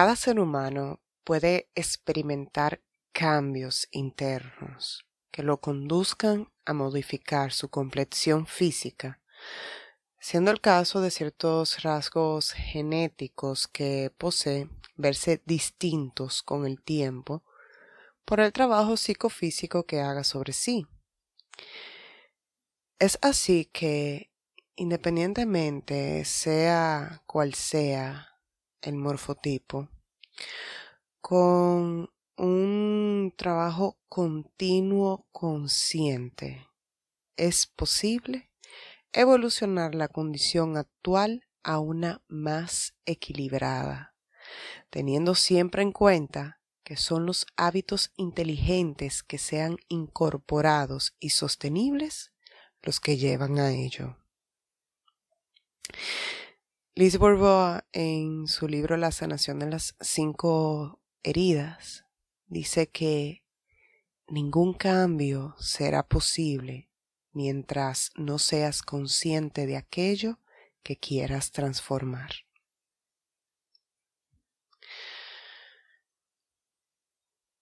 Cada ser humano puede experimentar cambios internos que lo conduzcan a modificar su complexión física, siendo el caso de ciertos rasgos genéticos que posee verse distintos con el tiempo por el trabajo psicofísico que haga sobre sí. Es así que, independientemente sea cual sea el morfotipo, con un trabajo continuo consciente, es posible evolucionar la condición actual a una más equilibrada, teniendo siempre en cuenta que son los hábitos inteligentes que sean incorporados y sostenibles los que llevan a ello. Liz Bourbeau, en su libro La sanación de las cinco heridas, dice que ningún cambio será posible mientras no seas consciente de aquello que quieras transformar.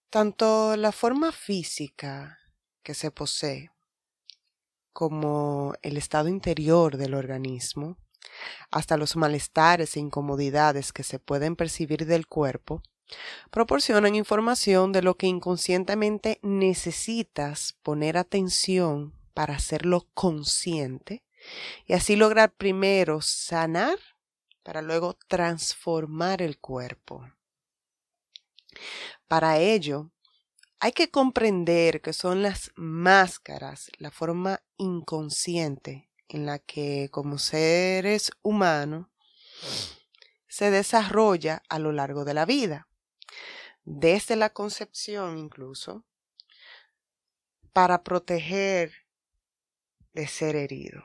Tanto la forma física que se posee como el estado interior del organismo, hasta los malestares e incomodidades que se pueden percibir del cuerpo, proporcionan información de lo que inconscientemente necesitas poner atención para hacerlo consciente y así lograr primero sanar para luego transformar el cuerpo. Para ello, hay que comprender que son las máscaras, la forma inconsciente en la que como seres humanos se desarrolla a lo largo de la vida, desde la concepción incluso, para proteger de ser herido.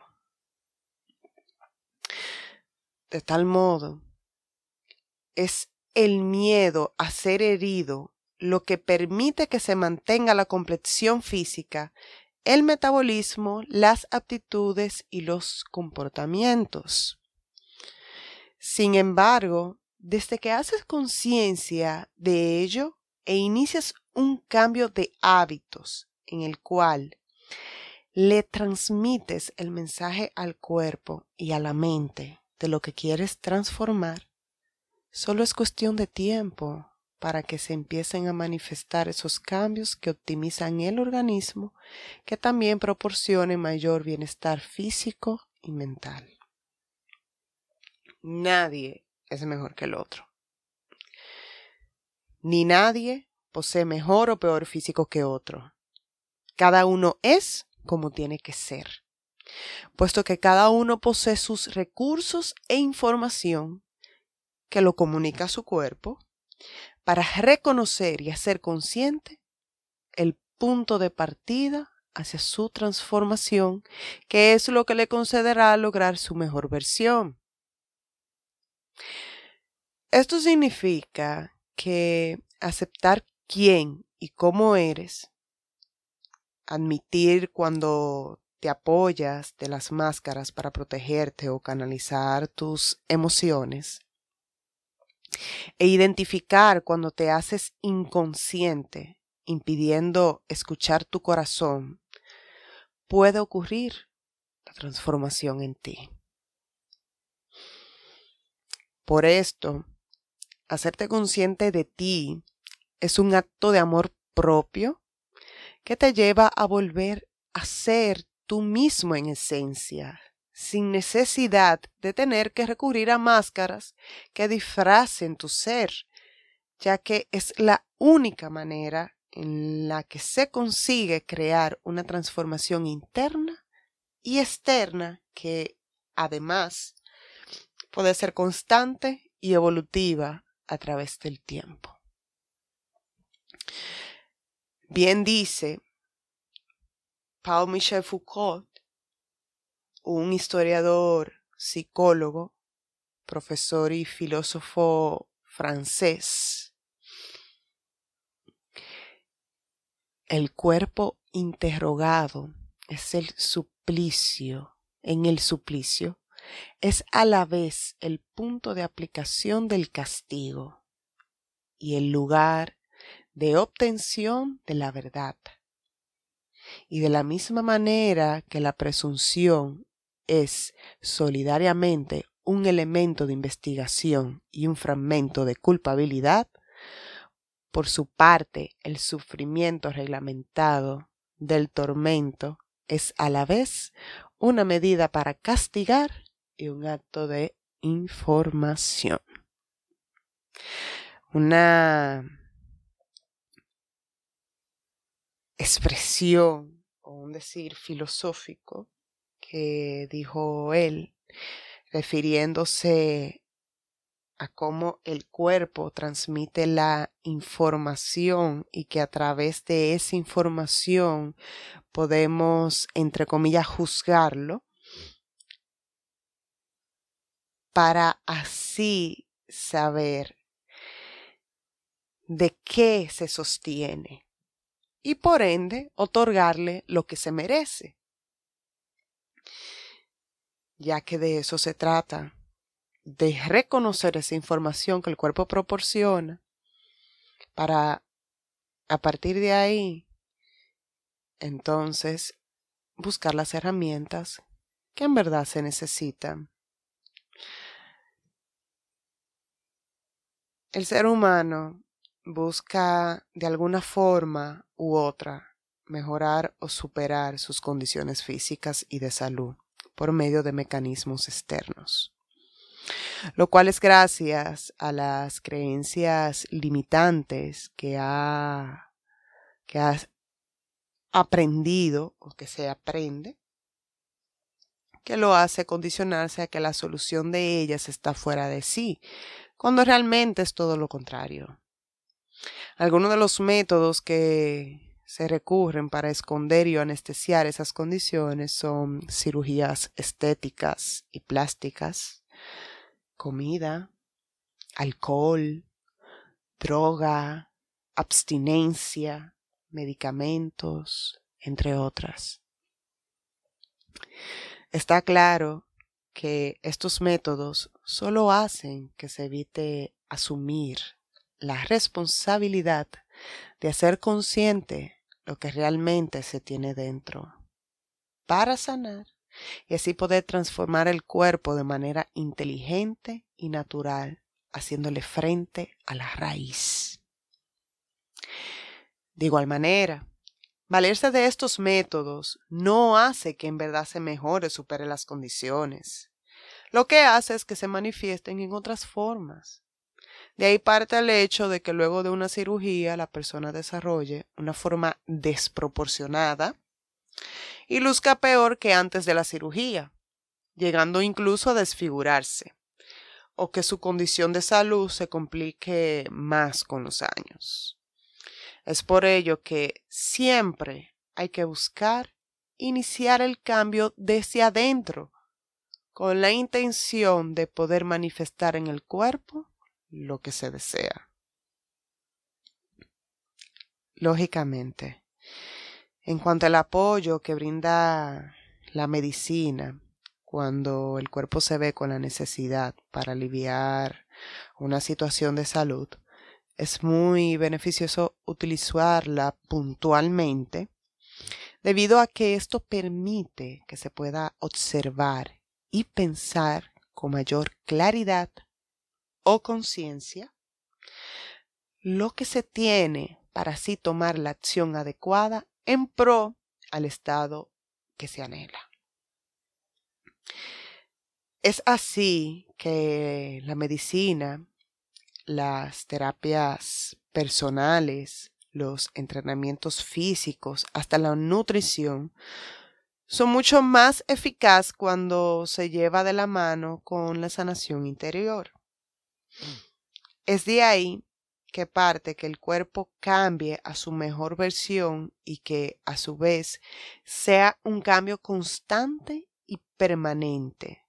De tal modo, es el miedo a ser herido lo que permite que se mantenga la complexión física, el metabolismo, las aptitudes y los comportamientos. Sin embargo, desde que haces conciencia de ello e inicias un cambio de hábitos en el cual le transmites el mensaje al cuerpo y a la mente de lo que quieres transformar, solo es cuestión de tiempo para que se empiecen a manifestar esos cambios que optimizan el organismo, que también proporcionen mayor bienestar físico y mental. Nadie es mejor que el otro. Ni nadie posee mejor o peor físico que otro. Cada uno es como tiene que ser, puesto que cada uno posee sus recursos e información que lo comunica a su cuerpo, para reconocer y hacer consciente el punto de partida hacia su transformación, que es lo que le concederá lograr su mejor versión. Esto significa que aceptar quién y cómo eres, admitir cuando te apoyas de las máscaras para protegerte o canalizar tus emociones, e identificar cuando te haces inconsciente, impidiendo escuchar tu corazón, puede ocurrir la transformación en ti. Por esto, hacerte consciente de ti es un acto de amor propio que te lleva a volver a ser tú mismo en esencia, sin necesidad de tener que recurrir a máscaras que disfracen tu ser, ya que es la única manera en la que se consigue crear una transformación interna y externa que además puede ser constante y evolutiva a través del tiempo. Bien dice Paul Michel Foucault un historiador, psicólogo, profesor y filósofo francés. El cuerpo interrogado es el suplicio. En el suplicio es a la vez el punto de aplicación del castigo y el lugar de obtención de la verdad. Y de la misma manera que la presunción es solidariamente un elemento de investigación y un fragmento de culpabilidad, por su parte el sufrimiento reglamentado del tormento es a la vez una medida para castigar y un acto de información. Una expresión o un decir filosófico que dijo él, refiriéndose a cómo el cuerpo transmite la información y que a través de esa información podemos, entre comillas, juzgarlo para así saber de qué se sostiene y por ende otorgarle lo que se merece, ya que de eso se trata, de reconocer esa información que el cuerpo proporciona para a partir de ahí entonces buscar las herramientas que en verdad se necesitan. El ser humano busca de alguna forma u otra mejorar o superar sus condiciones físicas y de salud por medio de mecanismos externos, lo cual es gracias a las creencias limitantes que ha, que ha aprendido o que se aprende, que lo hace condicionarse a que la solución de ellas está fuera de sí, cuando realmente es todo lo contrario. Algunos de los métodos que se recurren para esconder y anestesiar esas condiciones son cirugías estéticas y plásticas, comida, alcohol, droga, abstinencia, medicamentos, entre otras. Está claro que estos métodos solo hacen que se evite asumir la responsabilidad de hacer consciente lo que realmente se tiene dentro para sanar y así poder transformar el cuerpo de manera inteligente y natural, haciéndole frente a la raíz. De igual manera, valerse de estos métodos no hace que en verdad se mejore supere las condiciones. Lo que hace es que se manifiesten en otras formas. De ahí parte el hecho de que luego de una cirugía la persona desarrolle una forma desproporcionada y luzca peor que antes de la cirugía, llegando incluso a desfigurarse, o que su condición de salud se complique más con los años. Es por ello que siempre hay que buscar iniciar el cambio desde adentro, con la intención de poder manifestar en el cuerpo lo que se desea. Lógicamente, en cuanto al apoyo que brinda la medicina cuando el cuerpo se ve con la necesidad para aliviar una situación de salud, es muy beneficioso utilizarla puntualmente debido a que esto permite que se pueda observar y pensar con mayor claridad o conciencia, lo que se tiene para así tomar la acción adecuada en pro al estado que se anhela. Es así que la medicina, las terapias personales, los entrenamientos físicos, hasta la nutrición, son mucho más eficaz cuando se lleva de la mano con la sanación interior. Es de ahí que parte que el cuerpo cambie a su mejor versión y que a su vez sea un cambio constante y permanente,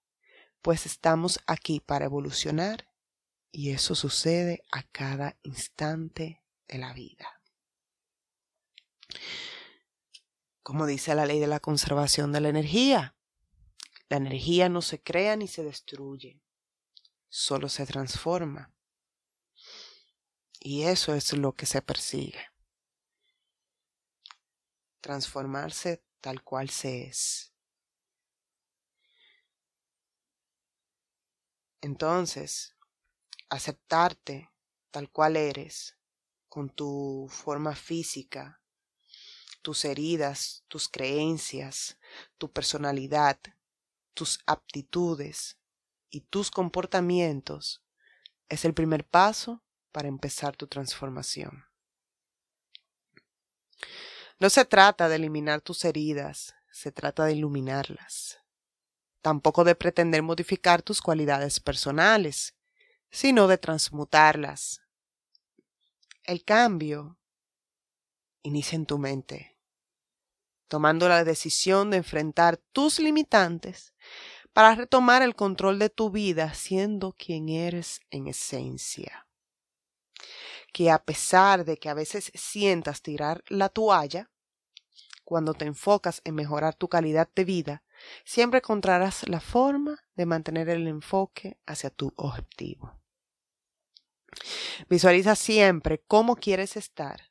pues estamos aquí para evolucionar y eso sucede a cada instante de la vida. Como dice la ley de la conservación de la energía, la energía no se crea ni se destruye, solo se transforma. Y eso es lo que se persigue. Transformarse tal cual se es. Entonces, aceptarte tal cual eres, con tu forma física, tus heridas, tus creencias, tu personalidad, tus aptitudes y tus comportamientos, es el primer paso para empezar tu transformación. No se trata de eliminar tus heridas, se trata de iluminarlas tampoco de pretender modificar tus cualidades personales, sino de transmutarlas. El cambio inicia en tu mente, tomando la decisión de enfrentar tus limitantes para retomar el control de tu vida siendo quien eres en esencia. Que a pesar de que a veces sientas tirar la toalla, cuando te enfocas en mejorar tu calidad de vida, siempre encontrarás la forma de mantener el enfoque hacia tu objetivo. Visualiza siempre cómo quieres estar,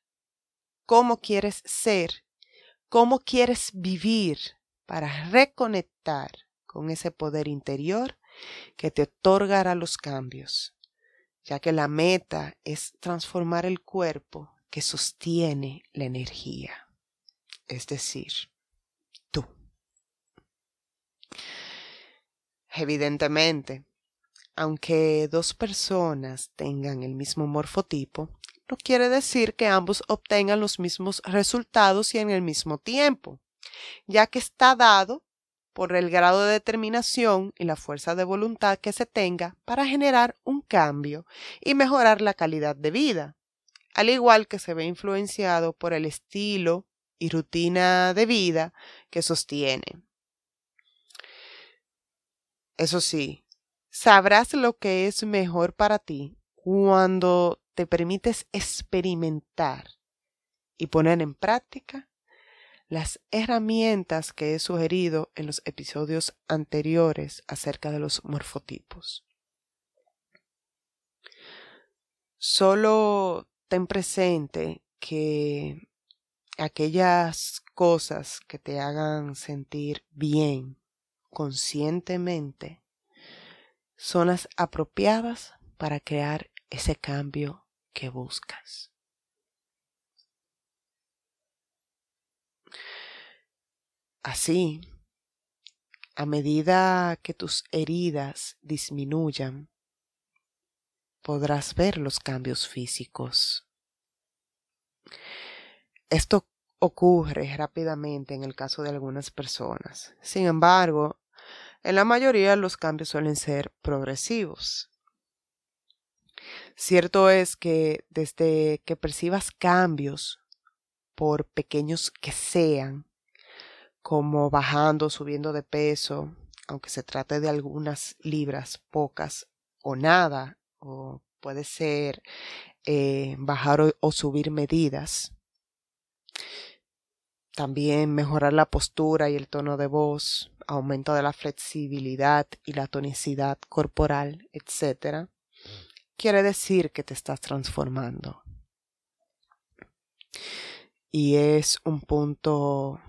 cómo quieres ser, cómo quieres vivir para reconectar con ese poder interior que te otorgará los cambios, ya que la meta es transformar el cuerpo que sostiene la energía, es decir, Evidentemente, aunque dos personas tengan el mismo morfotipo, no quiere decir que ambos obtengan los mismos resultados y en el mismo tiempo, ya que está dado por el grado de determinación y la fuerza de voluntad que se tenga para generar un cambio y mejorar la calidad de vida, al igual que se ve influenciado por el estilo y rutina de vida que sostiene. Eso sí, sabrás lo que es mejor para ti cuando te permites experimentar y poner en práctica las herramientas que he sugerido en los episodios anteriores acerca de los morfotipos. Solo ten presente que aquellas cosas que te hagan sentir bien conscientemente son las apropiadas para crear ese cambio que buscas. Así, a medida que tus heridas disminuyan, podrás ver los cambios físicos. Esto ocurre rápidamente en el caso de algunas personas. Sin embargo, en la mayoría los cambios suelen ser progresivos. Cierto es que desde que percibas cambios, por pequeños que sean, como bajando, subiendo de peso, aunque se trate de algunas libras, pocas o nada, o puede ser eh, bajar o, o subir medidas. También mejorar la postura y el tono de voz, aumento de la flexibilidad y la tonicidad corporal, etc., quiere decir que te estás transformando. Y es un punto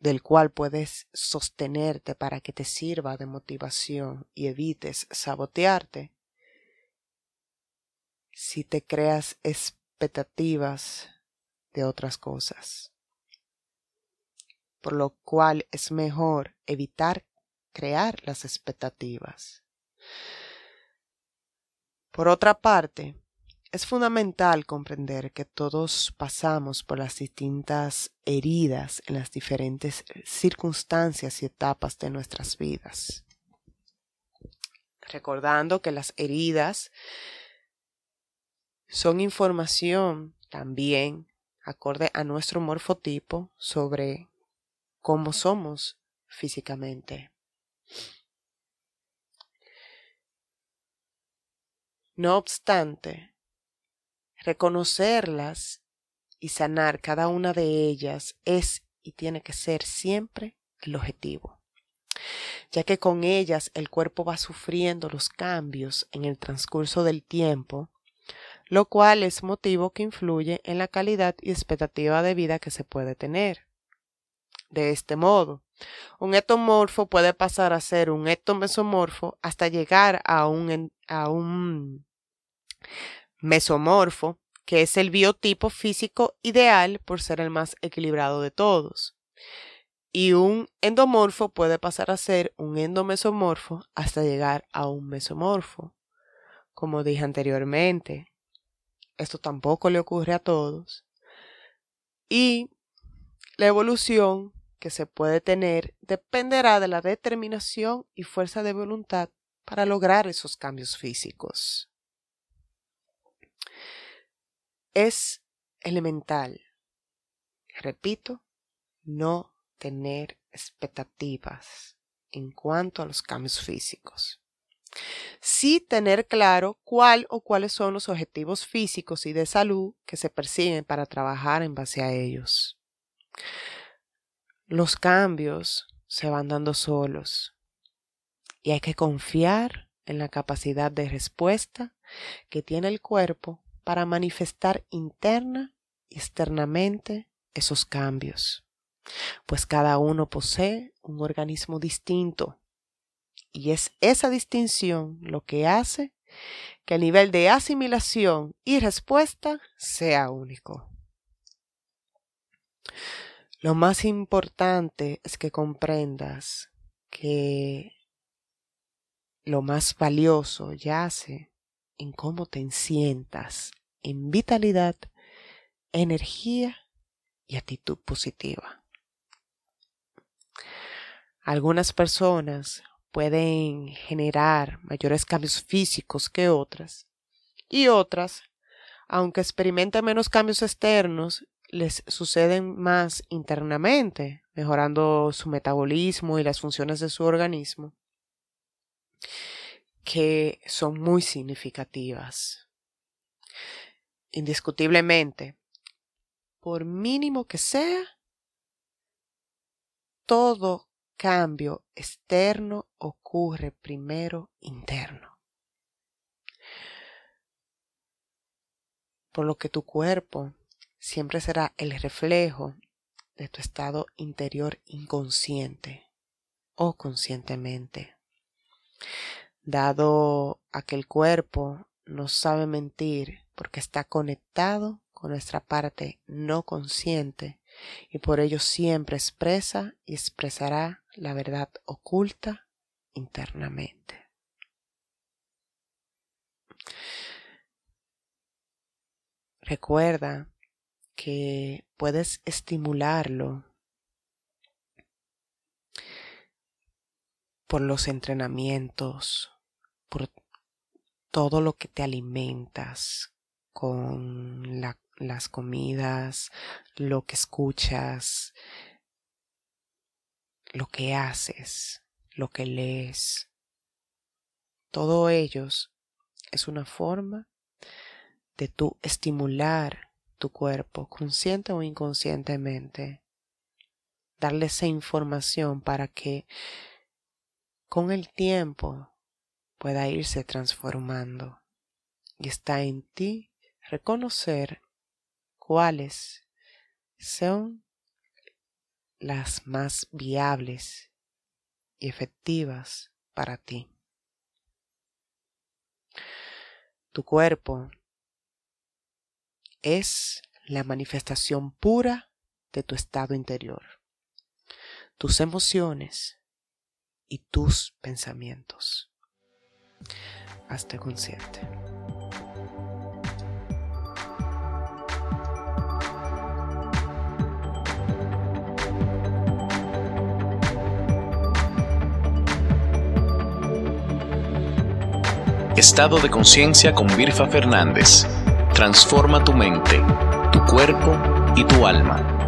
del cual puedes sostenerte para que te sirva de motivación y evites sabotearte si te creas expectativas de otras cosas por lo cual es mejor evitar crear las expectativas. Por otra parte, es fundamental comprender que todos pasamos por las distintas heridas en las diferentes circunstancias y etapas de nuestras vidas. Recordando que las heridas son información también acorde a nuestro morfotipo sobre cómo somos físicamente. No obstante, reconocerlas y sanar cada una de ellas es y tiene que ser siempre el objetivo, ya que con ellas el cuerpo va sufriendo los cambios en el transcurso del tiempo, lo cual es motivo que influye en la calidad y expectativa de vida que se puede tener. De este modo, un etomorfo puede pasar a ser un etomesomorfo hasta llegar a un, a un mesomorfo, que es el biotipo físico ideal por ser el más equilibrado de todos. Y un endomorfo puede pasar a ser un endomesomorfo hasta llegar a un mesomorfo. Como dije anteriormente, esto tampoco le ocurre a todos. Y la evolución que se puede tener dependerá de la determinación y fuerza de voluntad para lograr esos cambios físicos. Es elemental, repito, no tener expectativas en cuanto a los cambios físicos. Sí tener claro cuál o cuáles son los objetivos físicos y de salud que se persiguen para trabajar en base a ellos. Los cambios se van dando solos y hay que confiar en la capacidad de respuesta que tiene el cuerpo para manifestar interna y externamente esos cambios, pues cada uno posee un organismo distinto y es esa distinción lo que hace que el nivel de asimilación y respuesta sea único. Lo más importante es que comprendas que lo más valioso yace en cómo te sientas en vitalidad, energía y actitud positiva. Algunas personas pueden generar mayores cambios físicos que otras y otras, aunque experimenten menos cambios externos, les suceden más internamente, mejorando su metabolismo y las funciones de su organismo, que son muy significativas. Indiscutiblemente, por mínimo que sea, todo cambio externo ocurre primero interno. Por lo que tu cuerpo siempre será el reflejo de tu estado interior inconsciente o conscientemente. Dado a que el cuerpo no sabe mentir porque está conectado con nuestra parte no consciente y por ello siempre expresa y expresará la verdad oculta internamente. Recuerda que puedes estimularlo por los entrenamientos, por todo lo que te alimentas con las comidas, lo que escuchas, lo que haces, lo que lees. Todo ellos es una forma de tú estimular tu cuerpo, consciente o inconscientemente. Darle esa información para que con el tiempo pueda irse transformando. Y está en ti reconocer cuáles son las más viables y efectivas para ti. Tu cuerpo es la manifestación pura de tu estado interior, tus emociones y tus pensamientos. Hazte consciente. Estado de conciencia con Virfa Fernández Transforma tu mente, tu cuerpo y tu alma.